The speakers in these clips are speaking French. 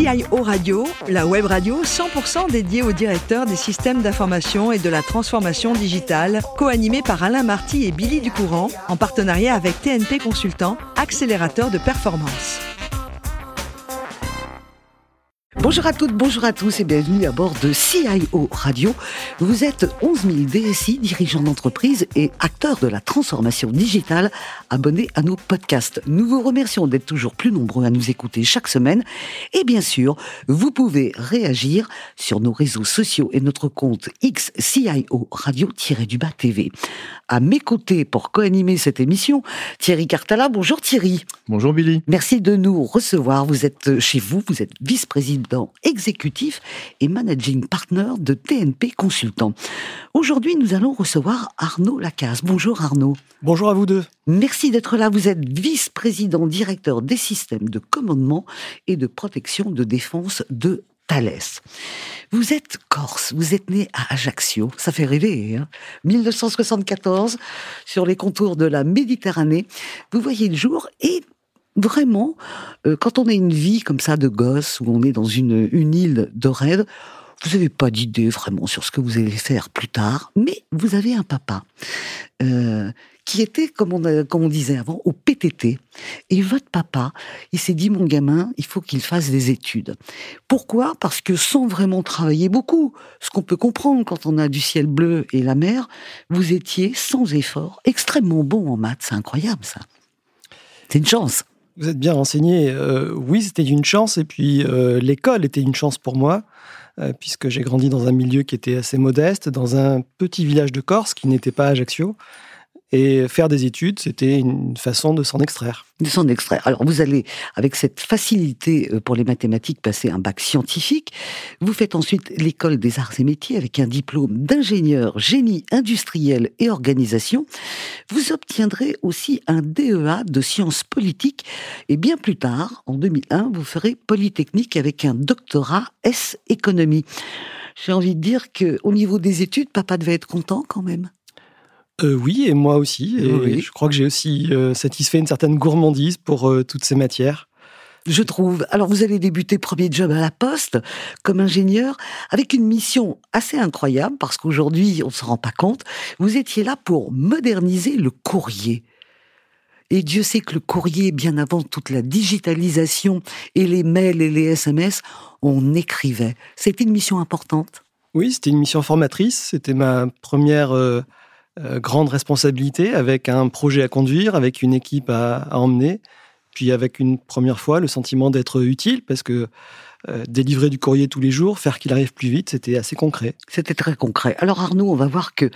CIO Radio, la web radio 100% dédiée aux directeurs des systèmes d'information et de la transformation digitale, co-animée par Alain Marty et Billy Ducourant, en partenariat avec TNP Consultant, accélérateur de performance. Bonjour à toutes, bonjour à tous et bienvenue à bord de CIO Radio. Vous êtes 11 000 DSI, dirigeants d'entreprise et acteurs de la transformation digitale abonnés à nos podcasts. Nous vous remercions d'être toujours plus nombreux à nous écouter chaque semaine. Et bien sûr, vous pouvez réagir sur nos réseaux sociaux et notre compte XCIO Radio-du-Bas TV. À mes côtés pour co-animer cette émission, Thierry Cartala. Bonjour Thierry. Bonjour Billy. Merci de nous recevoir. Vous êtes chez vous, vous êtes vice-président exécutif et managing partner de TNP Consultant. Aujourd'hui, nous allons recevoir Arnaud Lacasse. Bonjour Arnaud. Bonjour à vous deux. Merci d'être là. Vous êtes vice-président directeur des systèmes de commandement et de protection de défense de Thales. Vous êtes corse, vous êtes né à Ajaccio, ça fait rêver. Hein 1974, sur les contours de la Méditerranée, vous voyez le jour et vraiment, euh, quand on a une vie comme ça de gosse, où on est dans une, une île de rêve, vous n'avez pas d'idée vraiment sur ce que vous allez faire plus tard, mais vous avez un papa euh, qui était, comme on, comme on disait avant, au PTT. Et votre papa, il s'est dit, mon gamin, il faut qu'il fasse des études. Pourquoi? Parce que sans vraiment travailler beaucoup, ce qu'on peut comprendre quand on a du ciel bleu et la mer, vous étiez sans effort extrêmement bon en maths. C'est incroyable ça. C'est une chance. Vous êtes bien renseigné. Euh, oui, c'était une chance. Et puis, euh, l'école était une chance pour moi, euh, puisque j'ai grandi dans un milieu qui était assez modeste, dans un petit village de Corse qui n'était pas Ajaccio. Et faire des études, c'était une façon de s'en extraire. De s'en extraire. Alors vous allez, avec cette facilité pour les mathématiques, passer un bac scientifique. Vous faites ensuite l'école des arts et métiers avec un diplôme d'ingénieur génie industriel et organisation. Vous obtiendrez aussi un DEA de sciences politiques. Et bien plus tard, en 2001, vous ferez Polytechnique avec un doctorat S économie. J'ai envie de dire que au niveau des études, papa devait être content quand même. Euh, oui, et moi aussi. Et je crois que j'ai aussi euh, satisfait une certaine gourmandise pour euh, toutes ces matières. Je trouve. Alors, vous allez débuter premier job à la Poste comme ingénieur avec une mission assez incroyable parce qu'aujourd'hui, on ne se rend pas compte. Vous étiez là pour moderniser le courrier. Et Dieu sait que le courrier, bien avant toute la digitalisation et les mails et les SMS, on écrivait. C'était une mission importante? Oui, c'était une mission formatrice. C'était ma première grande responsabilité, avec un projet à conduire, avec une équipe à, emmener, puis avec une première fois le sentiment d'être utile, parce que euh, délivrer du courrier tous les jours, faire qu'il arrive plus vite, c'était assez concret. C'était très concret. Alors Arnaud, on va voir que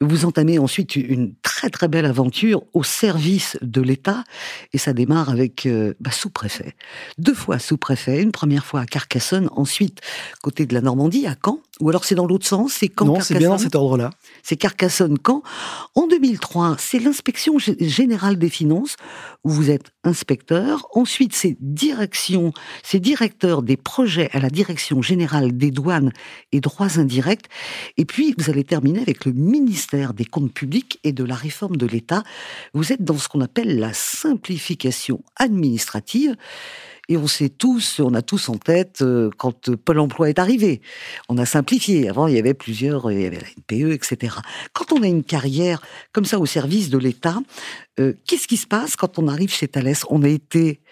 vous entamez ensuite une très très belle aventure au service de l'État, et ça démarre avec euh, bah, sous-préfet. Deux fois sous-préfet, une première fois à Carcassonne, ensuite côté de la Normandie, à Caen, ou alors c'est dans l'autre sens, c'est Caen Non, c'est bien dans cet ordre-là. C'est Carcassonne-Caen. En 2003, c'est l'inspection générale des finances, où vous êtes inspecteur. Ensuite, c'est direction, c'est directeur des projets à la direction générale des douanes et droits indirects. Et puis, vous allez terminer avec le ministère des comptes publics et de la réforme de l'État. Vous êtes dans ce qu'on appelle la simplification administrative. Et on sait tous, on a tous en tête euh, quand Pôle Emploi est arrivé. On a simplifié. Avant, il y avait plusieurs, il y avait la NPE, etc. Quand on a une carrière comme ça au service de l'État, euh, qu'est-ce qui se passe quand on arrive chez Thales On a été,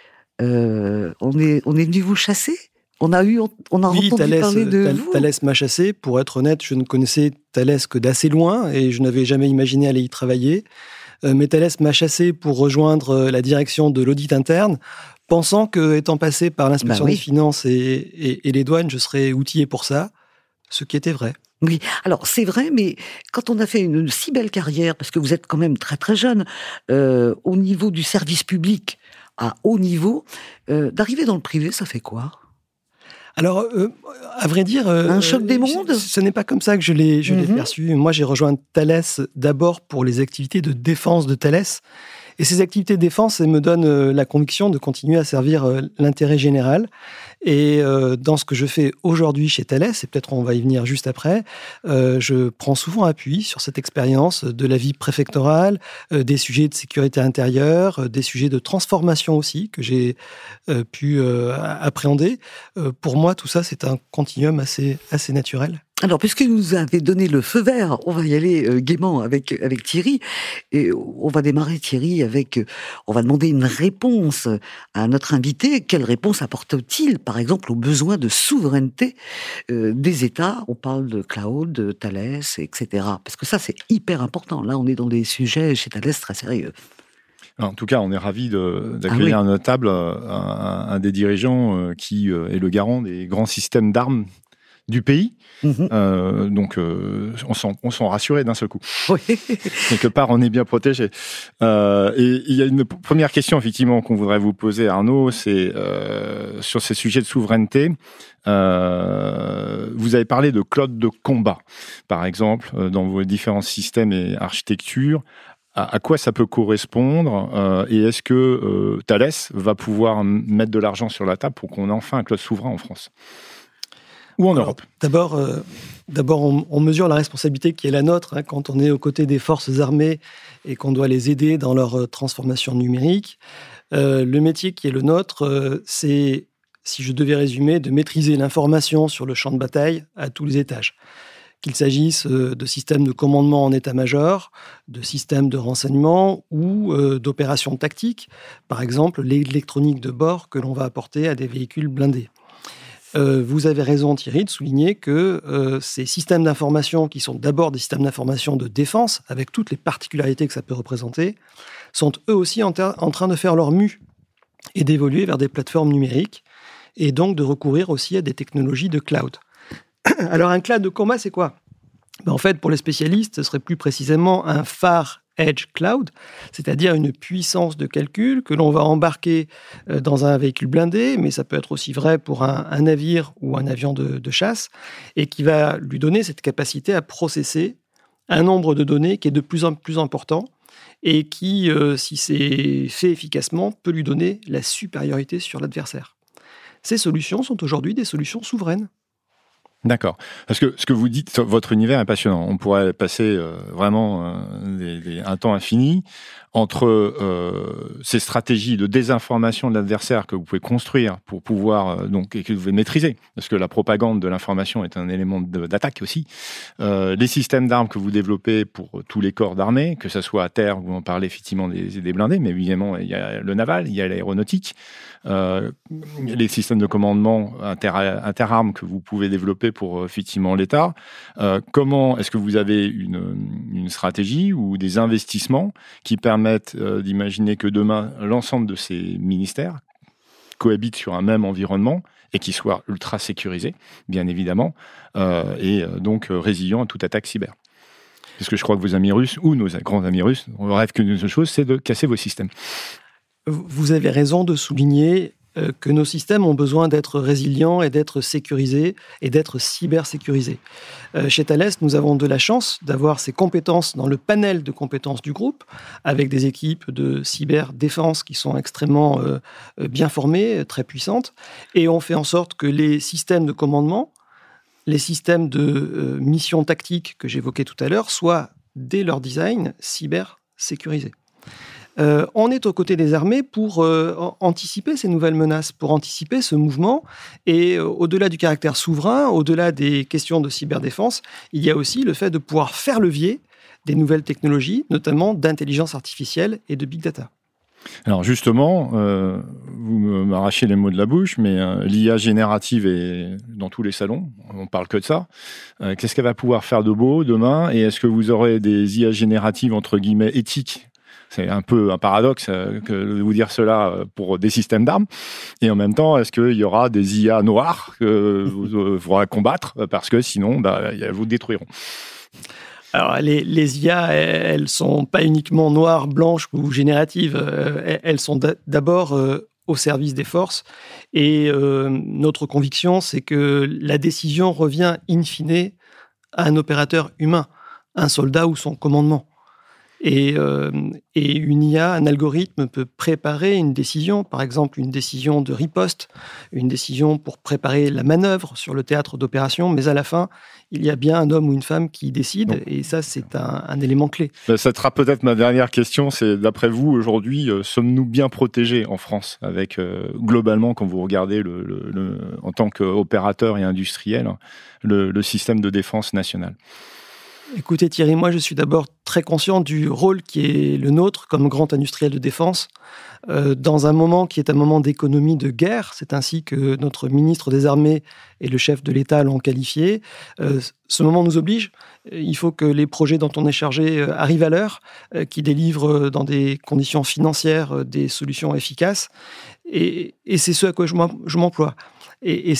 euh, on est, on est venu vous chasser? On a eu, on a oui, entendu parler de vous? Thalès m'a chassé. Pour être honnête, je ne connaissais Thalès que d'assez loin et je n'avais jamais imaginé aller y travailler. mais Thalès m'a chassé pour rejoindre la direction de l'audit interne pensant que, étant passé par l'inspection bah des finances et, les douanes, je serais outillé pour ça, ce qui était vrai. Oui, alors c'est vrai, mais quand on a fait une, si belle carrière, parce que vous êtes quand même très très jeune, euh, au niveau du service public, à haut niveau, euh, d'arriver dans le privé, ça fait quoi? Alors, euh, à vrai dire, un choc des mondes? Ce, n'est pas comme ça que je l'ai, je l'ai mhm. perçu. Moi, j'ai rejoint Thales d'abord pour les activités de défense de Thales. Et ces activités de défense me donnent la conviction de continuer à servir l'intérêt général. Et dans ce que je fais aujourd'hui chez Thales, et peut-être on va y venir juste après, je prends souvent appui sur cette expérience de la vie préfectorale, des sujets de sécurité intérieure, des sujets de transformation aussi que j'ai pu appréhender. pour moi, tout ça, c'est un continuum assez, assez naturel. Alors, puisque vous nous avez donné le feu vert, on va y aller euh, gaiement avec avec Thierry. Et on va démarrer Thierry avec, on va demander une réponse à notre invité. Quelle réponse apporte-t-il, par exemple, aux besoins de souveraineté euh, des États? On parle de cloud, de Thales, etc. Parce que ça, c'est hyper important. Là, on est dans des sujets chez Thales très sérieux. En tout cas, on est ravi d'accueillir ah à notre table euh, un, des dirigeants qui est le garant des grands systèmes d'armes du pays. Mhm. Euh, donc, euh, on s'en rassuré d'un seul coup. Quelque part, on est bien protégé. Euh, et il y a une première question, effectivement, qu'on voudrait vous poser, Arnaud, c'est sur ces sujets de souveraineté. vous avez parlé de cloud de combat, par exemple, dans vos différents systèmes et architectures. À, quoi ça peut correspondre Et est-ce que Thales va pouvoir mettre de l'argent sur la table pour qu'on ait enfin un cloud souverain en France? Ou en Europe D'abord, euh, on, mesure la responsabilité qui est la nôtre hein, quand on est aux côtés des forces armées et qu'on doit les aider dans leur euh, transformation numérique. Euh, le métier qui est le nôtre, c'est, si je devais résumer, de maîtriser l'information sur le champ de bataille à tous les étages. Qu'il s'agisse de systèmes de commandement en état-major, de systèmes de renseignement ou d'opérations tactiques, par exemple l'électronique de bord que l'on va apporter à des véhicules blindés. Euh, vous avez raison Thierry de souligner que euh, ces systèmes d'information, qui sont d'abord des systèmes d'information de défense, avec toutes les particularités que ça peut représenter, sont eux aussi en, train de faire leur mue et d'évoluer vers des plateformes numériques, et donc de recourir aussi à des technologies de cloud. Alors un cloud de combat, c'est quoi? Ben, En fait, pour les spécialistes, ce serait plus précisément un phare Edge Cloud, c'est-à-dire une puissance de calcul que l'on va embarquer euh, dans un véhicule blindé, mais ça peut être aussi vrai pour un, navire ou un avion de, chasse, et qui va lui donner cette capacité à processer un nombre de données qui est de plus en plus important et qui, euh, si c'est fait efficacement, peut lui donner la supériorité sur l'adversaire. Ces solutions sont aujourd'hui des solutions souveraines. D'accord. Parce que ce que vous dites, votre univers est passionnant. On pourrait passer euh, vraiment euh, un temps infini entre euh, ces stratégies de désinformation de l'adversaire que vous pouvez construire pour pouvoir donc et que vous pouvez maîtriser, parce que la propagande de l'information est un élément d'attaque aussi. Les systèmes d'armes que vous développez pour tous les corps d'armée, que ce soit à terre, vous en parlez effectivement des, des, blindés, mais évidemment il y a le naval, il y a l'aéronautique, euh, les systèmes de commandement inter, interarmes que vous pouvez développer pour effectivement l'État. Euh, comment est-ce que vous avez une, stratégie ou des investissements qui permettent euh, d'imaginer que demain, l'ensemble de ces ministères cohabitent sur un même environnement et qui soient ultra sécurisés, bien évidemment, euh, et euh, donc résilients à toute attaque cyber? Parce que je crois que vos amis russes, ou nos grands amis russes, on rêve qu'une seule chose, c'est de casser vos systèmes. Vous avez raison de souligner euh, que nos systèmes ont besoin d'être résilients et d'être sécurisés et d'être cybersécurisés. Euh, chez Thales, nous avons de la chance d'avoir ces compétences dans le panel de compétences du groupe, avec des équipes de cyberdéfense qui sont extrêmement euh, bien formées, très puissantes, et on fait en sorte que les systèmes de commandement, les systèmes de mission tactique que j'évoquais tout à l'heure, soient, dès leur design, cybersécurisés. Euh, on est aux côtés des armées pour euh, anticiper ces nouvelles menaces, pour anticiper ce mouvement. Et euh, au-delà du caractère souverain, au-delà des questions de cyberdéfense, il y a aussi le fait de pouvoir faire levier des nouvelles technologies, notamment d'intelligence artificielle et de big data. Alors justement, vous m'arrachez les mots de la bouche, mais l'IA générative est dans tous les salons, on parle que de ça. Qu'est-ce qu'elle va pouvoir faire de beau demain? Et est-ce que vous aurez des IA génératives entre guillemets éthiques c'est un peu un paradoxe euh, que de vous dire cela euh, pour des systèmes d'armes. Et en même temps, est-ce qu'il y aura des IA noires que vous faudra combattre parce que sinon, bah, vous détruiront alors, les, IA, elles sont pas uniquement noires, blanches ou génératives. Euh, elles sont d'abord au service des forces. Et notre conviction, c'est que la décision revient in fine à un opérateur humain, un soldat ou son commandement. Et, euh, et, une IA, un algorithme peut préparer une décision, par exemple une décision de riposte, une décision pour préparer la manœuvre sur le théâtre d'opération, mais à la fin, il y a bien un homme ou une femme qui décide, et ça, c'est un, un, élément clé. Ça sera peut-être ma dernière question, c'est d'après vous, aujourd'hui, euh, sommes-nous bien protégés en France, avec euh, globalement, quand vous regardez le, le, le en tant qu'opérateur et industriel, le système de défense nationale? Écoutez Thierry, moi je suis d'abord très conscient du rôle qui est le nôtre comme grand industriel de défense euh, dans un moment qui est un moment d'économie de guerre. C'est ainsi que notre ministre des Armées et le chef de l'État l'ont qualifié. Euh, ce moment nous oblige. Il faut que les projets dont on est chargé euh, arrivent à l'heure, euh, qui délivrent dans des conditions financières euh, des solutions efficaces. Et, et c'est ce à quoi je m'emploie. Et, et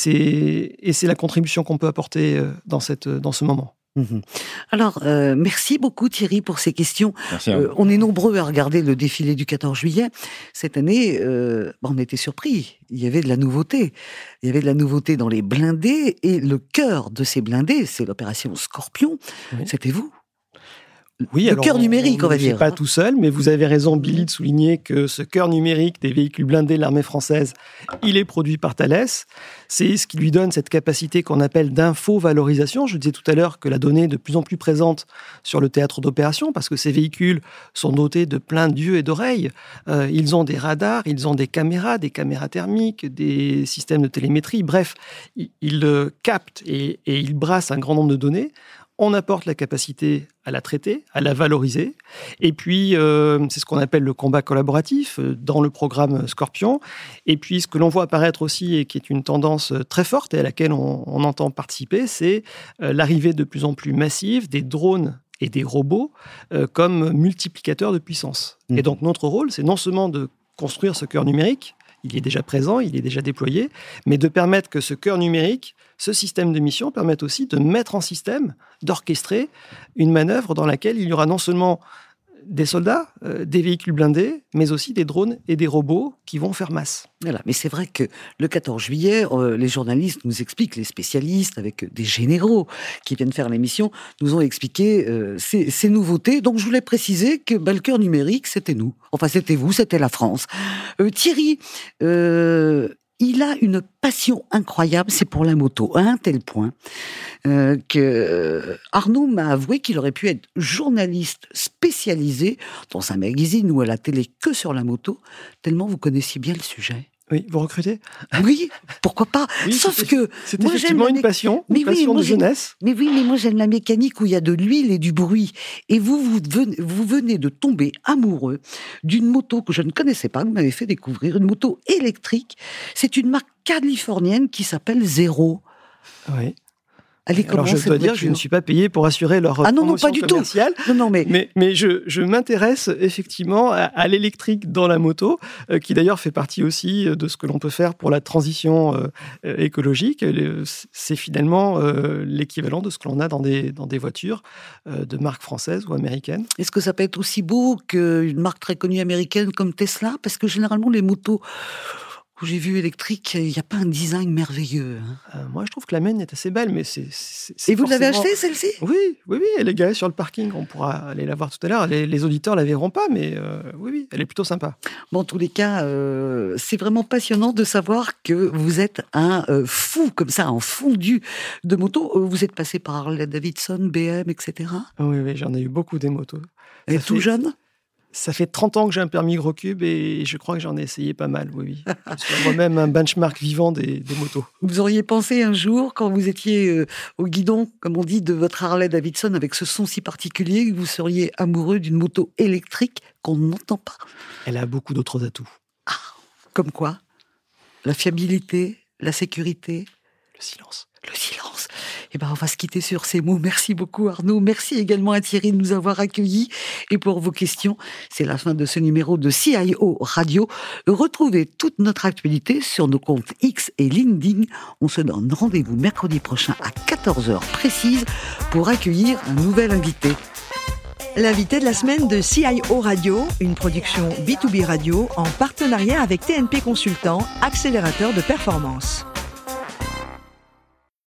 c'est la contribution qu'on peut apporter dans, cette, dans ce moment. Mmh Alors, euh, merci beaucoup Thierry pour ces questions. Euh, on est nombreux à regarder le défilé du 14 juillet. Cette année, euh, on était surpris. Il y avait de la nouveauté. Il y avait de la nouveauté dans les blindés et le cœur de ces blindés, c'est l'opération Scorpion. Oui. C'était vous. Oui, le cœur numérique, on, va dire. Pas tout seul, mais vous avez raison, Billy, de souligner que ce cœur numérique des véhicules blindés de l'armée française, il est produit par Thales. C'est ce qui lui donne cette capacité qu'on appelle d'info-valorisation. Je disais tout à l'heure que la donnée est de plus en plus présente sur le théâtre d'opération parce que ces véhicules sont dotés de plein d'yeux et d'oreilles. Euh, ils ont des radars, ils ont des caméras, des caméras thermiques, des systèmes de télémétrie. Bref, ils, ils euh, captent et, et ils brassent un grand nombre de données on apporte la capacité à la traiter, à la valoriser. Et puis, euh, c'est ce qu'on appelle le combat collaboratif euh, dans le programme Scorpion. Et puis, ce que l'on voit apparaître aussi et qui est une tendance euh, très forte et à laquelle on, on entend participer, c'est l'arrivée de plus en plus massive des drones et des robots euh, comme multiplicateurs de puissance. Mmh. Et donc, notre rôle, c'est non seulement de construire ce cœur numérique, il est déjà présent, il est déjà déployé, mais de permettre que ce cœur numérique, ce système de mission, permette aussi de mettre en système, d'orchestrer une manœuvre dans laquelle il y aura non seulement des soldats, euh, des véhicules blindés, mais aussi des drones et des robots qui vont faire masse. Voilà, mais c'est vrai que le 14 juillet, euh, les journalistes nous expliquent, les spécialistes, avec des généraux qui viennent faire l'émission, nous ont expliqué euh, ces, nouveautés. Donc je voulais préciser que bah, le cœur numérique, c'était nous. Enfin, c'était vous, c'était la France. Thierry, il a une passion incroyable, c'est pour la moto, à un tel point euh, que Arnaud m'a avoué qu'il aurait pu être journaliste spécialisé dans un magazine ou à la télé que sur la moto, tellement vous connaissiez bien le sujet. Oui, vous recrutez? Oui, pourquoi pas oui, Sauf que c'est effectivement une passion, une mais passion oui, de jeunesse. Mais oui, mais moi j'aime la mécanique où il y a de l'huile et du bruit. Et vous, vous venez, vous venez de tomber amoureux d'une moto que je ne connaissais pas, que vous m'avez fait découvrir, une moto électrique. C'est une marque californienne qui s'appelle Zero. Oui. Allez, Alors je dois dire que je ne suis pas payé pour assurer leur ah non, non, pas du commerciale. Tout. Non, non, mais mais, mais je, je m'intéresse effectivement à, à l'électrique dans la moto, euh, qui d'ailleurs fait partie aussi de ce que l'on peut faire pour la transition euh, écologique. C'est finalement euh, l'équivalent de ce que l'on a dans des dans des voitures euh, de marque française ou américaine. Est-ce que ça peut être aussi beau qu'une marque très connue américaine comme Tesla? Parce que généralement les motos où j'ai vu électrique, il n'y a pas un design merveilleux. Hein. Euh, moi, je trouve que la mienne est assez belle, mais c'est. Et vous forcément... l'avez achetée, celle-ci? Oui, oui, oui, elle est garée sur le parking. On pourra aller la voir tout à l'heure. Les, les, auditeurs la verront pas, mais euh, oui, oui, elle est plutôt sympa. Bon, en tous les cas, euh, c'est vraiment passionnant de savoir que vous êtes un fou comme ça, un fondu de moto. Vous êtes passé par Harley Davidson, BM, etc. Oui, oui, j'en ai eu beaucoup des motos. Et tout fait... jeune? Ça fait 30 ans que j'ai un permis gros cube et je crois que j'en ai essayé pas mal, oui. oui. Je suis moi-même un benchmark vivant des, des, motos. Vous auriez pensé un jour, quand vous étiez euh, au guidon, comme on dit, de votre Harley Davidson avec ce son si particulier, que vous seriez amoureux d'une moto électrique qu'on n'entend pas? Elle a beaucoup d'autres atouts. Ah, comme quoi? La fiabilité, la sécurité Le silence. Le silence. Eh ben, on va se quitter sur ces mots. Merci beaucoup, Arnaud. Merci également à Thierry de nous avoir accueillis. Et pour vos questions, c'est la fin de ce numéro de CIO Radio. Retrouvez toute notre actualité sur nos comptes X et LinkedIn. On se donne rendez-vous mercredi prochain à 14h précise pour accueillir un nouvel invité. L'invité de la semaine de CIO Radio, une production B2B Radio en partenariat avec TNP Consultant, accélérateur de performance.